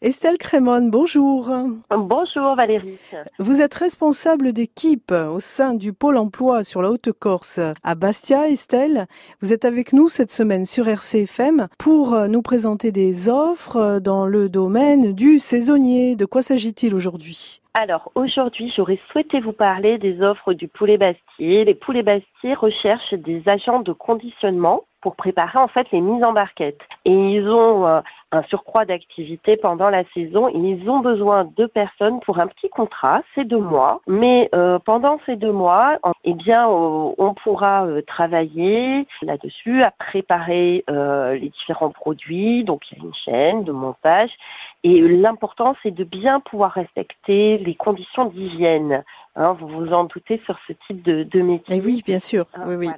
Estelle Crémon, bonjour. Bonjour Valérie. Vous êtes responsable d'équipe au sein du pôle emploi sur la Haute-Corse à Bastia, Estelle. Vous êtes avec nous cette semaine sur RCFM pour nous présenter des offres dans le domaine du saisonnier. De quoi s'agit-il aujourd'hui? Alors aujourd'hui, j'aurais souhaité vous parler des offres du poulet Bastier. Les poulets Bastier recherchent des agents de conditionnement pour préparer en fait les mises en barquette. Et ils ont euh, un surcroît d'activité pendant la saison. Ils ont besoin de personnes pour un petit contrat, c'est deux mois. Mais euh, pendant ces deux mois, eh bien, euh, on pourra travailler là-dessus, à préparer les différents produits. Donc il y a une chaîne de montage. Et l'important, c'est de bien pouvoir respecter les conditions d'hygiène. Hein, vous vous en doutez sur ce type de, de métier. Et eh oui, bien sûr. oui, oui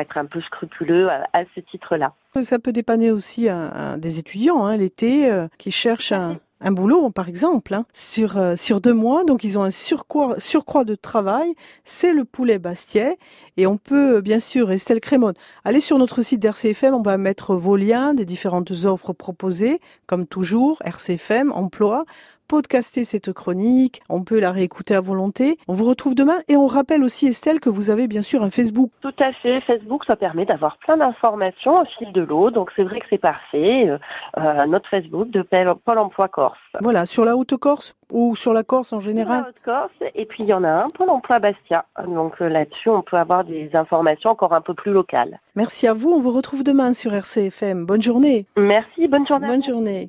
être un peu scrupuleux à, ce titre-là. Ça peut dépanner aussi des étudiants hein, l'été euh, qui cherchent un, boulot, par exemple, hein, sur, euh, sur deux mois. Donc, ils ont un surcroît, de travail. C'est le poulet Bastier. Et on peut, bien sûr, Estelle Crémone, aller sur notre site d'RCFM. On va mettre vos liens des différentes offres proposées, comme toujours, RCFM, emploi podcaster cette chronique, on peut la réécouter à volonté. On vous retrouve demain et on rappelle aussi Estelle que vous avez bien sûr un Facebook. Tout à fait, Facebook ça permet d'avoir plein d'informations au fil de l'eau, donc c'est vrai que c'est parfait. Euh, euh, notre Facebook de Pôle Emploi Corse. Voilà, sur la Haute-Corse ou sur la Corse en général? Sur la Haute-Corse et puis il y en a un Pôle Emploi Bastia. Donc euh, là-dessus on peut avoir des informations encore un peu plus locales. Merci à vous, on vous retrouve demain sur RCFM. Bonne journée. Merci, bonne journée. Bonne journée.